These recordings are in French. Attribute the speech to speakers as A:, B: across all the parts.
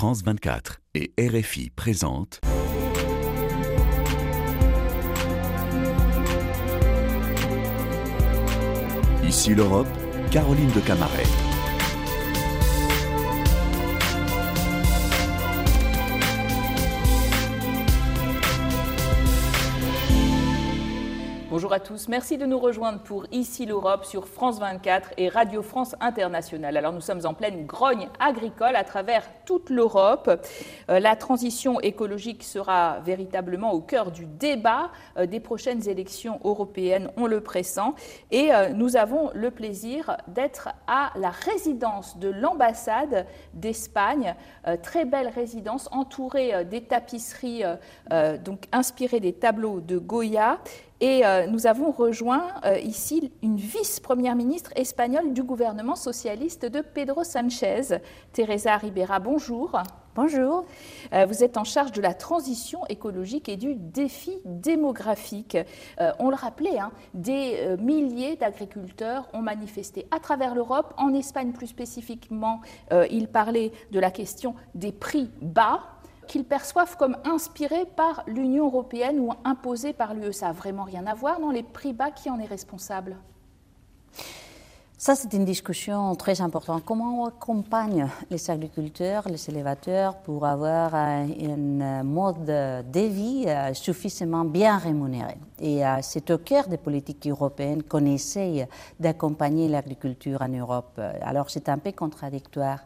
A: France 24 et RFI présentent Ici l'Europe, Caroline de Camaret.
B: Bonjour à tous, merci de nous rejoindre pour Ici l'Europe sur France 24 et Radio France Internationale. Alors nous sommes en pleine grogne agricole à travers toute l'Europe. Euh, la transition écologique sera véritablement au cœur du débat euh, des prochaines élections européennes, on le pressent. Et euh, nous avons le plaisir d'être à la résidence de l'ambassade d'Espagne, très belle résidence entourée des tapisseries donc inspirées des tableaux de Goya et euh, nous avons rejoint euh, ici une vice-première ministre espagnole du gouvernement socialiste de Pedro Sanchez, Teresa Ribera. Bonjour.
C: Bonjour.
B: Euh, vous êtes en charge de la transition écologique et du défi démographique. on le rappelait, hein, des milliers d'agriculteurs ont manifesté à travers l'Europe. En Espagne plus spécifiquement, ils parlaient de la question des prix bas qu'ils perçoivent comme inspirés par l'Union européenne ou imposés par l'UE. Ça n'a vraiment rien à voir dans les prix bas qui en est responsable?
C: Ça, c'est une discussion très importante. Comment on accompagne les agriculteurs, les élévateurs pour avoir un mode de vie euh, suffisamment bien rémunéré? Et euh, c'est au cœur des politiques européennes qu'on essaye d'accompagner l'agriculture en Europe. Alors, c'est un peu contradictoire.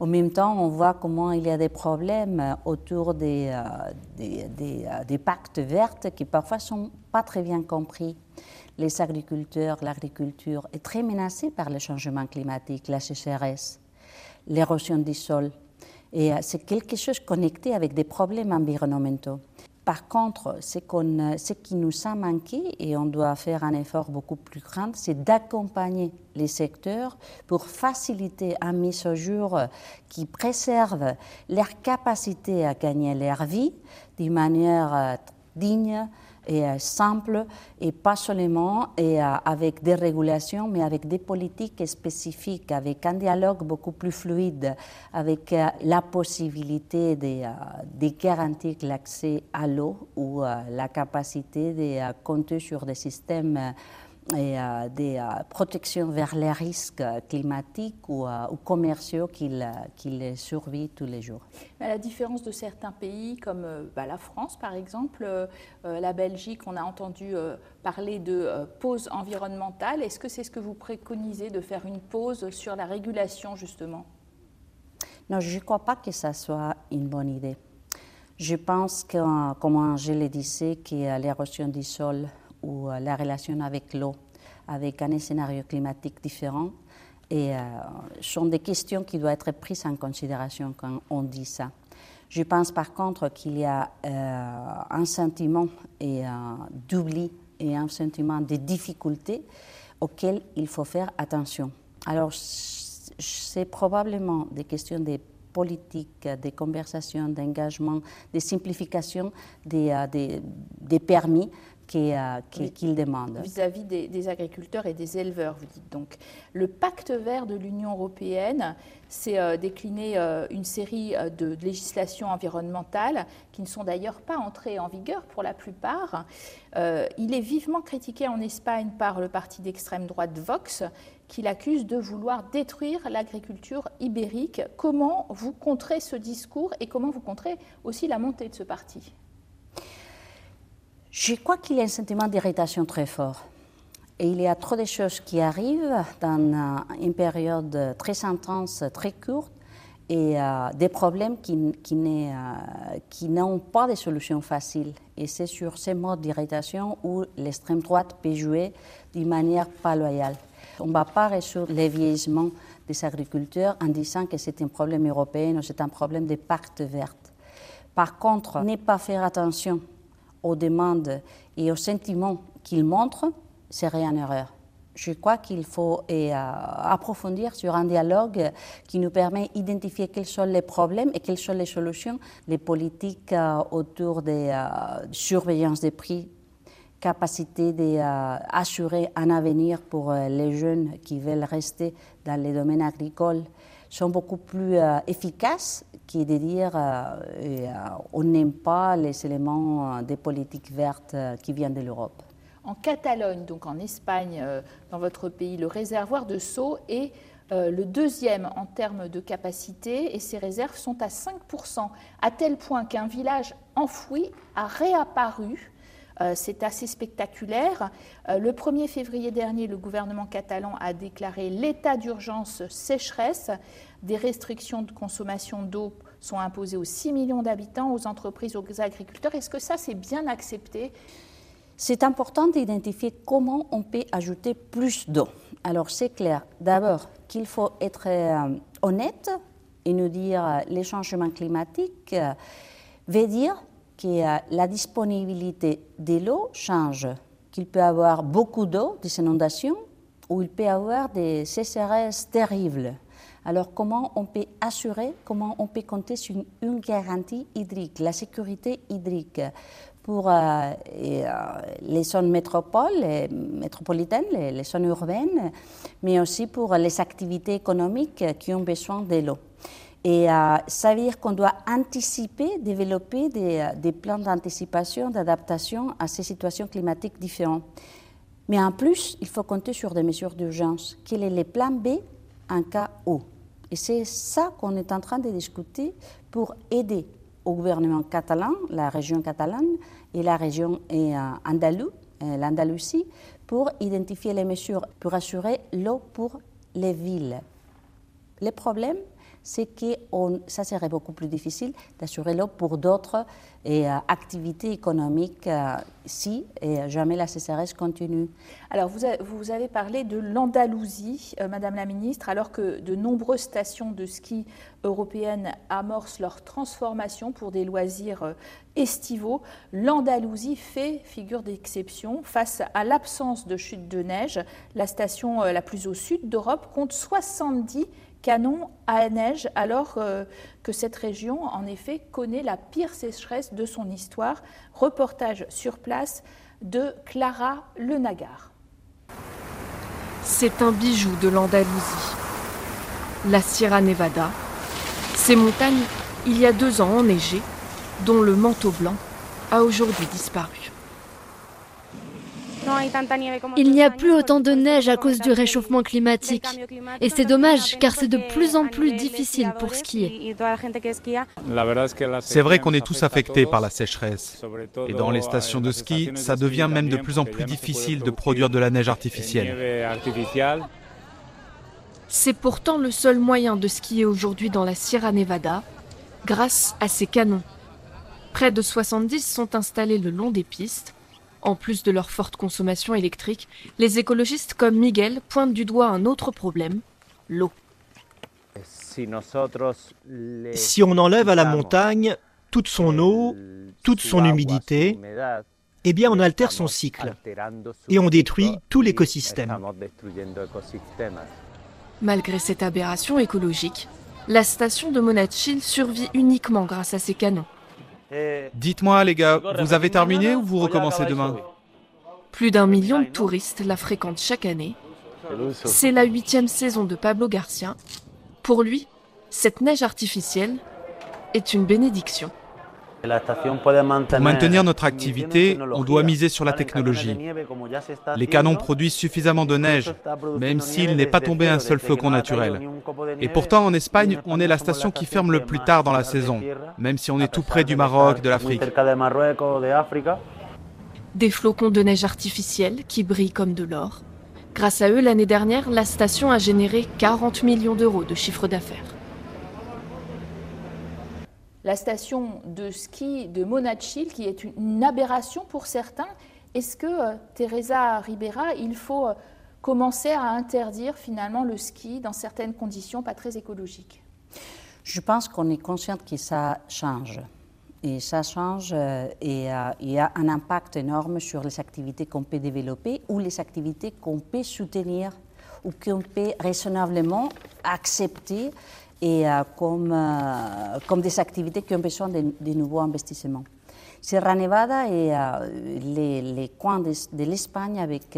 C: En même temps, on voit comment il y a des problèmes autour des, euh, euh, des, pactes verts qui parfois ne sont pas très bien compris. Les agriculteurs, l'agriculture est très menacée par le changement climatique, la sécheresse, l'érosion du sol. Et euh, c'est quelque chose connecté avec des problèmes environnementaux. Par contre, ce, qui nous a manqué, et on doit faire un effort beaucoup plus grand, c'est d'accompagner les secteurs pour faciliter un mise au jour qui préserve leur capacité à gagner leur vie d'une manière euh, digne, et euh, simple et pas seulement et, euh, avec des régulations, mais avec des politiques spécifiques, avec un dialogue beaucoup plus fluide, avec euh, la possibilité de, de garantir l'accès à l'eau ou la capacité de compter sur des systèmes et euh, des euh, protections vers les risques climatiques ou, euh, commerciaux qu'ils qu survivent tous les jours.
B: À la différence de certains pays comme bah, la France par exemple, la Belgique, on a entendu parler de pause environnementale. Est-ce que c'est ce que vous préconisez de faire une pause sur la régulation justement?
C: Non, je ne crois pas que ça soit une bonne idée. Je pense que, comme je le disais, que l'érosion du sol ou la relation avec l'eau, avec un scénario climatique différent, euh, sont des questions qui doivent être prises en considération quand on dit ça. Je pense par contre qu'il y a euh, un sentiment euh, d'oubli et un sentiment de difficulté auquel il faut faire attention. Alors, c'est probablement des questions de politique, des conversations, d'engagement, de simplification des permis euh, qu'il demande.
B: Vis-à-vis des, agriculteurs et des éleveurs, vous dites donc. Le pacte vert de l'Union européenne, c'est euh, décliné euh, une série de, législations environnementales qui ne sont d'ailleurs pas entrées en vigueur pour la plupart. il est vivement critiqué en Espagne par le parti d'extrême droite Vox, qui l'accuse de vouloir détruire l'agriculture ibérique. Comment vous contrez ce discours et comment vous contrez aussi la montée de ce parti?
C: Je crois qu'il y a un sentiment d'irritation très fort. Et il y a trop de choses qui arrivent dans une période très intense, très courte, et euh, des problèmes qui, euh, qui n'ont pas de solution facile. Et c'est sur ces modes d'irritation où l'extrême droite peut jouer d'une manière pas loyale. On ne va pas résoudre le vieillissement des agriculteurs en disant que c'est un problème européen ou c'est un problème des pactes verts. Par contre, ne pas faire attention aux demandes et aux sentiments qu'il montre serait une erreur. Je crois qu'il faut euh, approfondir sur un dialogue qui nous permet d'identifier quels sont les problèmes et quelles sont les solutions, les politiques euh, autour de euh, surveillance des prix, capacité d'assurer un avenir pour les jeunes qui veulent rester dans les domaines agricoles, sont beaucoup plus efficaces que de dire on n'aime pas les éléments des politiques vertes qui viennent de l'Europe.
B: En Catalogne, donc en Espagne, dans votre pays, le réservoir de Sceaux est le deuxième en termes de capacité et ses réserves sont à 5%, à tel point qu'un village enfoui a réapparu euh, c'est assez spectaculaire. Euh, le 1er février dernier, le gouvernement catalan a déclaré l'état d'urgence sécheresse. Des restrictions de consommation d'eau sont imposées aux 6 millions d'habitants, aux entreprises, aux agriculteurs. Est-ce que ça, c'est bien accepté?
C: C'est important d'identifier comment on peut ajouter plus d'eau. Alors c'est clair, d'abord qu'il faut être euh, honnête et nous dire les changements climatiques veut dire que la disponibilité de l'eau change, qu'il peut y avoir beaucoup d'eau, des inondations, ou il peut y avoir des sécheresses terribles. Alors comment on peut assurer, comment on peut compter sur une, garantie hydrique, la sécurité hydrique pour euh, euh, les zones métropoles, les métropolitaines, les, les, zones urbaines, mais aussi pour les activités économiques qui ont besoin de l'eau. Et euh, ça veut dire qu'on doit anticiper, développer des, des plans d'anticipation, d'adaptation à ces situations climatiques différentes. Mais en plus, il faut compter sur des mesures d'urgence. Quel est le plan B en cas où Et c'est ça qu'on est en train de discuter pour aider au gouvernement catalan, la région catalane et la région euh, andalou, euh, l'Andalousie, pour identifier les mesures pour assurer l'eau pour les villes. Les problèmes, c'est que ça serait beaucoup plus difficile d'assurer l'eau pour d'autres euh, activités économiques euh, si et jamais la CCRS continue.
B: Alors, vous, vous avez parlé de l'Andalousie, euh, Madame la Ministre, alors que de nombreuses stations de ski européennes amorcent leur transformation pour des loisirs estivaux. L'Andalousie fait figure d'exception face à l'absence de chute de neige. La station la plus au sud d'Europe compte 70 canon à neige alors euh, que cette région, en effet, connaît la pire sécheresse de son histoire. Reportage sur place de Clara Le Nagar.
D: C'est un bijou de l'Andalousie. La Sierra Nevada. Ces montagnes, il y a deux ans enneigées, dont le manteau blanc a aujourd'hui disparu.
E: Il n'y a plus autant de neige à cause du réchauffement climatique. Et c'est dommage car c'est de plus en plus difficile pour skier.
F: C'est vrai qu'on est tous affectés par la sécheresse. Et dans les stations de ski, ça devient même de plus en plus difficile de produire de la neige artificielle.
D: C'est pourtant le seul moyen de skier aujourd'hui dans la Sierra Nevada, grâce à ces canons. Près de 70 sont installés le long des pistes en plus de leur forte consommation électrique, les écologistes comme Miguel pointent du doigt un autre problème, l'eau.
G: Si on enlève à la montagne toute son eau, toute son humidité, eh bien on altère son cycle et on détruit tout l'écosystème.
D: Malgré cette aberration écologique, la station de Monachil survit uniquement grâce à ses canons.
F: Dites-moi les gars, vous avez terminé ou vous recommencez demain?
D: Plus d'un million de touristes la fréquentent chaque année. C'est la huitième saison de Pablo Garcia. Pour lui, cette neige artificielle est une bénédiction.
F: Pour maintenir notre activité, on doit miser sur la technologie. Les canons produisent suffisamment de neige, même s'il n'est pas tombé un seul flocon naturel. Et pourtant, en Espagne, on est la station qui ferme le plus tard dans la saison, même si on est tout près du Maroc, de l'Afrique.
D: Des flocons de neige artificiels qui brillent comme de l'or. Grâce à eux, l'année dernière, la station a généré 40 millions d'euros de chiffre d'affaires
B: la station de ski de Monachil, qui est une aberration pour certains. Est-ce que, euh, Teresa Ribera, il faut euh, commencer à interdire finalement le ski dans certaines conditions pas très écologiques?
C: Je pense qu'on est conscient que ça change. Et ça change euh, et il y a un impact énorme sur les activités qu'on peut développer ou les activités qu'on peut soutenir ou qu'on peut raisonnablement accepter et euh, comme, euh, comme des activités qui ont besoin de, nouveaux investissements. Sierra Nevada est les, coins de, l'Espagne avec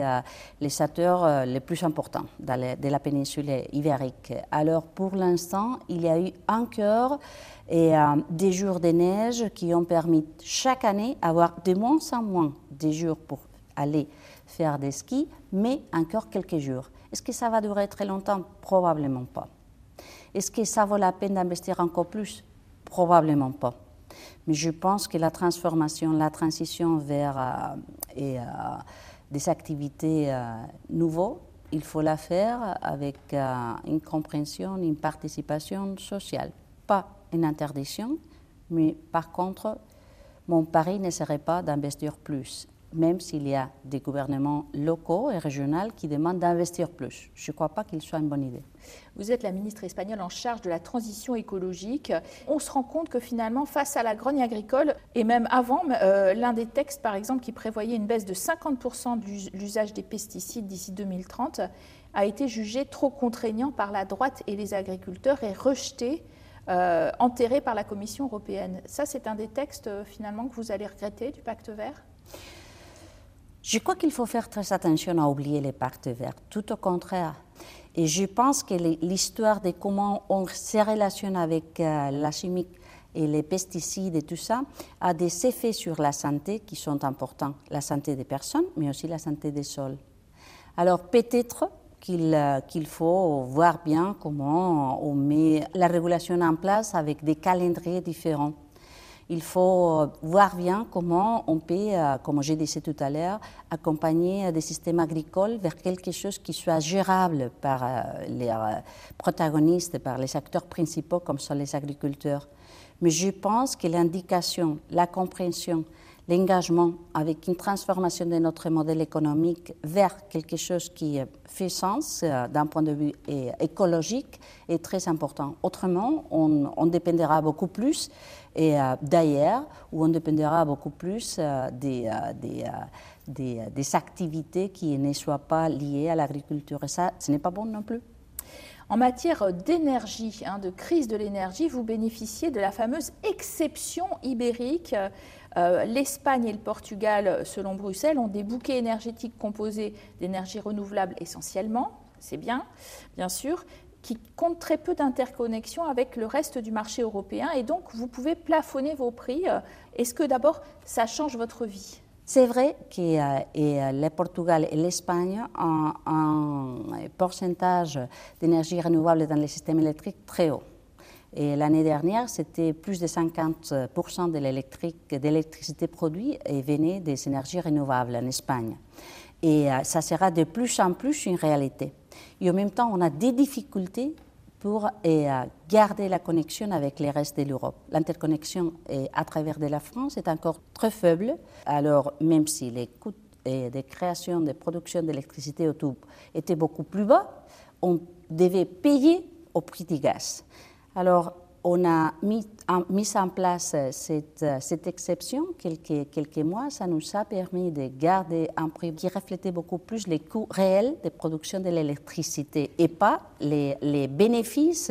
C: les secteurs les plus importants de la péninsule ibérique. Alors pour l'instant, il y a eu et des jours de neige qui ont permis chaque année d'avoir de moins en moins des jours pour aller faire des skis, mais encore quelques jours. Est-ce que ça va durer très longtemps? Probablement pas. Est-ce que ça vaut la peine d'investir encore plus? Probablement pas. Mais je pense que la transformation, la transition vers euh, euh, des activités euh, nouvelles, il faut la faire avec une compréhension, une participation sociale. Pas une interdiction, mais par contre, mon pari ne serait pas d'investir plus même s'il y a des gouvernements locaux et régionaux qui demandent d'investir plus. Je ne crois pas qu'il soit une bonne idée.
B: Vous êtes la ministre espagnole en charge de la transition écologique. On se rend compte que finalement, face à la grogne agricole, et même avant, euh, l'un des textes, par exemple, qui prévoyait une baisse de 50% de l'usage des pesticides d'ici 2030, a été jugé trop contraignant par la droite et les agriculteurs et rejeté euh, enterré par la Commission européenne. Ça, c'est un des textes euh, finalement que vous allez regretter du pacte vert?
C: Je crois qu'il faut faire très attention à oublier les pactes verts, tout au contraire. Et je pense que l'histoire de comment on se relationne avec euh, la chimie et les pesticides et tout ça a des effets sur la santé qui sont importants, la santé des personnes, mais aussi la santé des sols. Alors peut-être qu'il euh, faut voir bien comment on met la régulation en place avec des calendriers différents il faut euh, voir bien comment on peut, euh, comme je disais tout à l'heure, accompagner des systèmes agricoles vers quelque chose qui soit gérable par euh, les protagonistes, par les acteurs principaux comme sont les agriculteurs. Mais je pense que l'indication, la compréhension, l'engagement avec une transformation de notre modèle économique vers quelque chose qui fait sens d'un point de vue écologique est très important. Autrement, on, on dépendra beaucoup plus euh, d'ailleurs, où on dépendra beaucoup plus euh, des, euh, des, des, activités qui ne soient pas liées à l'agriculture. Et ça, ce n'est pas bon non plus.
B: En matière d'énergie, hein, de crise de l'énergie, vous bénéficiez de la fameuse exception ibérique. L'Espagne et le Portugal, selon Bruxelles, ont des bouquets énergétiques composés d'énergie renouvelable essentiellement, c'est bien, bien sûr, qui compte très peu d'interconnexion avec le reste du marché européen et donc vous pouvez plafonner vos prix. Est-ce que d'abord ça change votre vie?
C: C'est vrai que euh, euh, le Portugal et l'Espagne ont un pourcentage d'énergie renouvelable dans les systèmes électriques très haut. Et l'année dernière, c'était plus de 50% de l'électricité produite et venait des énergies renouvelables en Espagne. Et euh, ça sera de plus en plus une réalité. Et en même temps, on a des difficultés pour euh, garder la connexion avec les restes de l'Europe. L'interconnexion à travers de la France est encore très faible. Alors, même si les coûts de création, de production d'électricité au étaient beaucoup plus bas, on devait payer au prix du gaz. Alors, on a mis en, mis en place cette, cette, exception quelques, quelques mois. Ça nous a permis de garder un prix qui reflétait beaucoup plus les coûts réels de production de l'électricité et pas les, les, bénéfices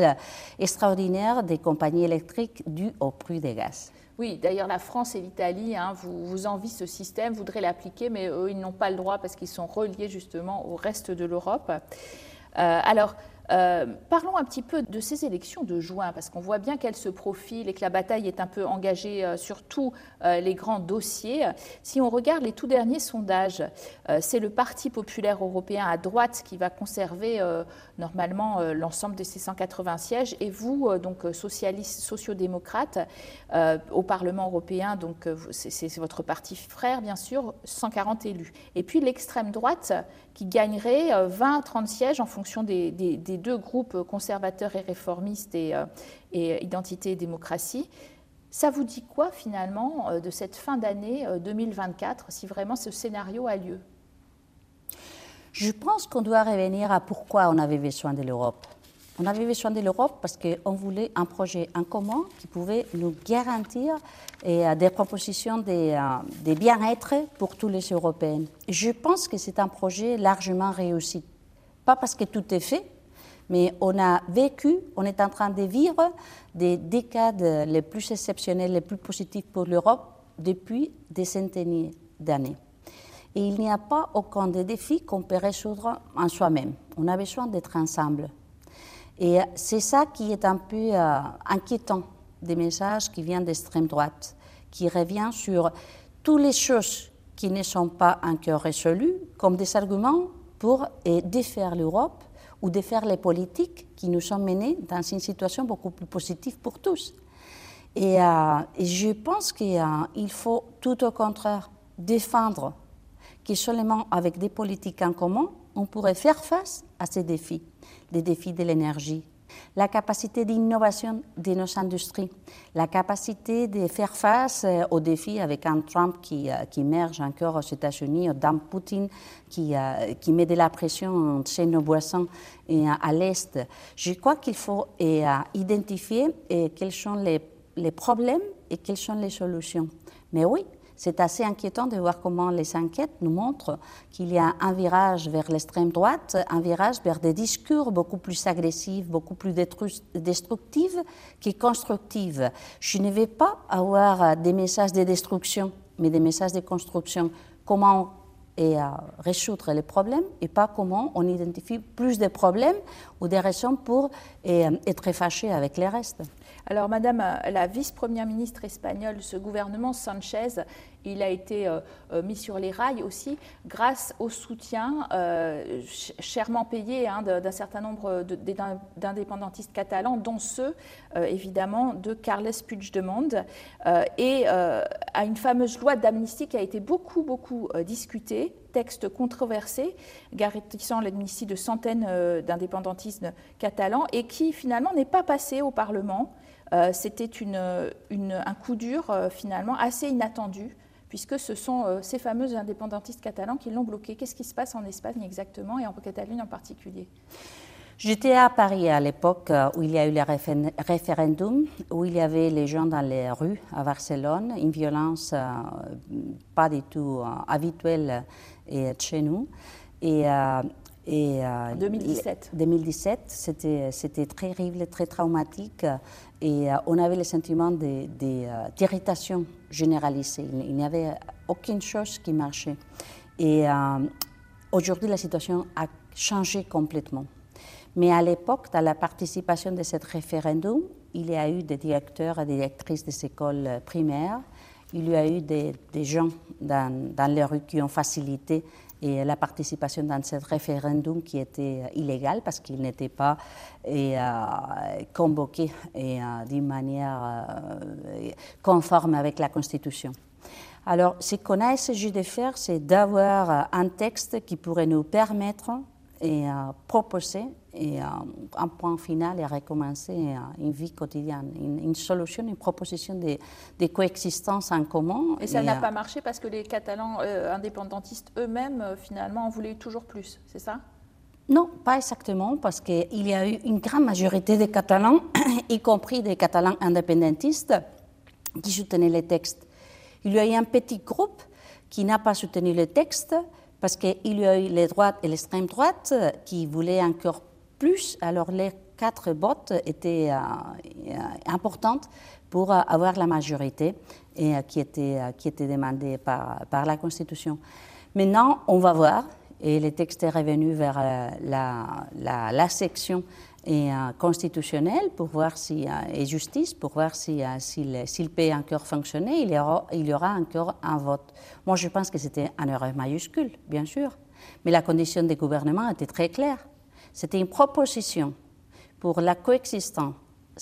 C: extraordinaires des compagnies électriques dus au prix des gaz.
B: Oui, d'ailleurs, la France et l'Italie hein, vous, vous envient ce système, voudraient l'appliquer, mais eux, ils n'ont pas le droit parce qu'ils sont reliés justement au reste de l'Europe. Euh, alors, euh, parlons un petit peu de ces élections de juin, parce qu'on voit bien qu'elles se profilent et que la bataille est un peu engagée euh, sur tous euh, les grands dossiers. Si on regarde les tout derniers sondages, c'est le Parti populaire européen à droite qui va conserver normalement l'ensemble de ses 180 sièges, et vous, donc socialistes, sociodémocrates, au Parlement européen, donc c'est votre parti frère, bien sûr, 140 élus. Et puis l'extrême droite qui gagnerait 20 à 30 sièges en fonction des, des deux groupes conservateurs et réformistes et, euh, et Identité et démocratie. Ça vous dit quoi finalement euh, de cette fin d'année 2024 euh, si vraiment ce scénario a lieu?
C: Je pense qu'on doit revenir à pourquoi on avait besoin de l'Europe. On avait besoin de l'Europe parce qu'on voulait un projet en commun qui pouvait nous garantir des propositions de, bien-être pour tous les Européens. je pense que c'est un projet largement réussi. Pas parce que tout est fait, mais on a vécu, on est en train de vivre des décades les plus exceptionnelles, les plus positives pour l'Europe depuis des centaines d'années. Et il n'y a pas aucun des défis qu'on peut résoudre en soi-même. On a besoin d'être ensemble. Et c'est ça qui est un peu euh, inquiétant des messages qui viennent d'extrême droite, qui revient sur toutes les choses qui ne sont pas encore résolues comme des arguments pour défaire l'Europe ou défaire les politiques qui nous sont menées dans une situation beaucoup plus positive pour tous. Et, euh, je pense qu'il euh, faut tout au contraire défendre que seulement avec des politiques en commun, on pourrait faire face à ces défis, les défis de l'énergie, la capacité d'innovation de nos industries, la capacité de faire face euh, aux défis avec un Trump qui, euh, qui émerge encore aux États-Unis, d'un Poutine qui, euh, qui met de la pression chez nos boissons et à l'Est. Je crois qu'il faut identifier quels sont les, les problèmes et quelles sont les solutions. Mais oui, c'est assez inquiétant de voir comment les enquêtes nous montrent qu'il y a un virage vers l'extrême droite, un virage vers des discours beaucoup plus agressifs, beaucoup plus destructifs que constructifs. Je ne vais pas avoir des messages de destruction, mais des messages de construction. Comment et résoudre les problèmes et pas comment on identifie plus de problèmes ou des raisons pour être fâché avec les restes.
B: Alors, Madame euh, la vice-première ministre espagnole, ce gouvernement Sanchez, il a été euh, euh, mis sur les rails aussi grâce au soutien chèrement payé hein, d'un certain nombre d'indépendantistes catalans, dont ceux, évidemment, de Carles Puigdemont, et à une fameuse loi d'amnistie qui a été beaucoup, beaucoup discutée texte controversé, garantissant l'amnistie de centaines d'indépendantistes catalans et qui finalement n'est pas passé au Parlement. Euh, c'était un coup dur euh, finalement assez inattendu, puisque ce sont euh, ces fameux indépendantistes catalans qui l'ont bloqué. Qu'est-ce qui se passe en Espagne exactement et en Catalogne en particulier?
C: J'étais à Paris à l'époque où il y a eu le référendum, où il y avait les gens dans les rues à Barcelone, une violence pas du tout habituelle chez nous.
B: Et, 2017.
C: 2017, c'était très horrible, très traumatique. Et euh, on avait le sentiment d'irritation généralisée. Il n'y avait aucune chose qui marchait. Et euh, aujourd'hui, la situation a changé complètement. Mais à l'époque, dans la participation de ce référendum, il y a eu des directeurs et des directrices des écoles primaires, il y a eu des, gens dans, dans les rues qui ont facilité et la participation dans ce référendum qui était illégal parce qu'il n'était pas euh, convoqué et, euh, d'une manière euh, conforme avec la Constitution. Alors, ce qu'on a essayé de faire, c'est d'avoir un texte qui pourrait nous permettre et proposer et un point final et recommencer une vie quotidienne, une, solution, une proposition de, coexistence en commun.
B: Et ça n'a pas marché parce que les Catalans euh, indépendantistes eux-mêmes, euh, finalement, en voulaient toujours plus, c'est ça?
C: Non, pas exactement, parce qu'il y a eu une grande majorité de Catalans, y compris des Catalans indépendantistes, qui soutenaient les textes. Il y a eu un petit groupe qui n'a pas soutenu le texte, parce qu'il y a eu les droites et l'extrême droite qui voulaient encore plus, alors les quatre votes étaient euh, euh, importantes pour euh, avoir la majorité et, qui, était, qui était demandée par, par la Constitution. Maintenant, on va voir, et le texte est revenu vers la, la section et, constitutionnelle pour voir si, et justice, pour voir s'il si, s'il peut encore fonctionner, il y, aura, il y aura encore un vote. Moi, je pense que c'était un erreur majuscule, bien sûr, mais la condition des gouvernements était très claire. C'était une proposition pour la coexistence,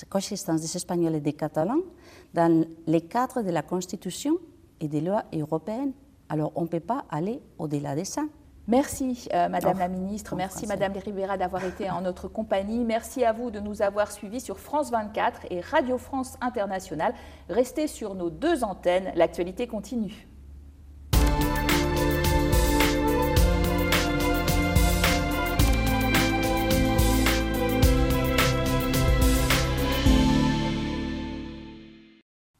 C: coexistence des Espagnols et des Catalans dans les cadres de la Constitution et des lois européennes. Alors on ne peut pas aller au-delà de ça.
B: Merci euh, Madame la Ministre, merci Madame Rivera d'avoir été en notre compagnie, merci à vous de nous avoir suivis sur France 24 et Radio France Internationale. Restez sur nos deux antennes, l'actualité continue.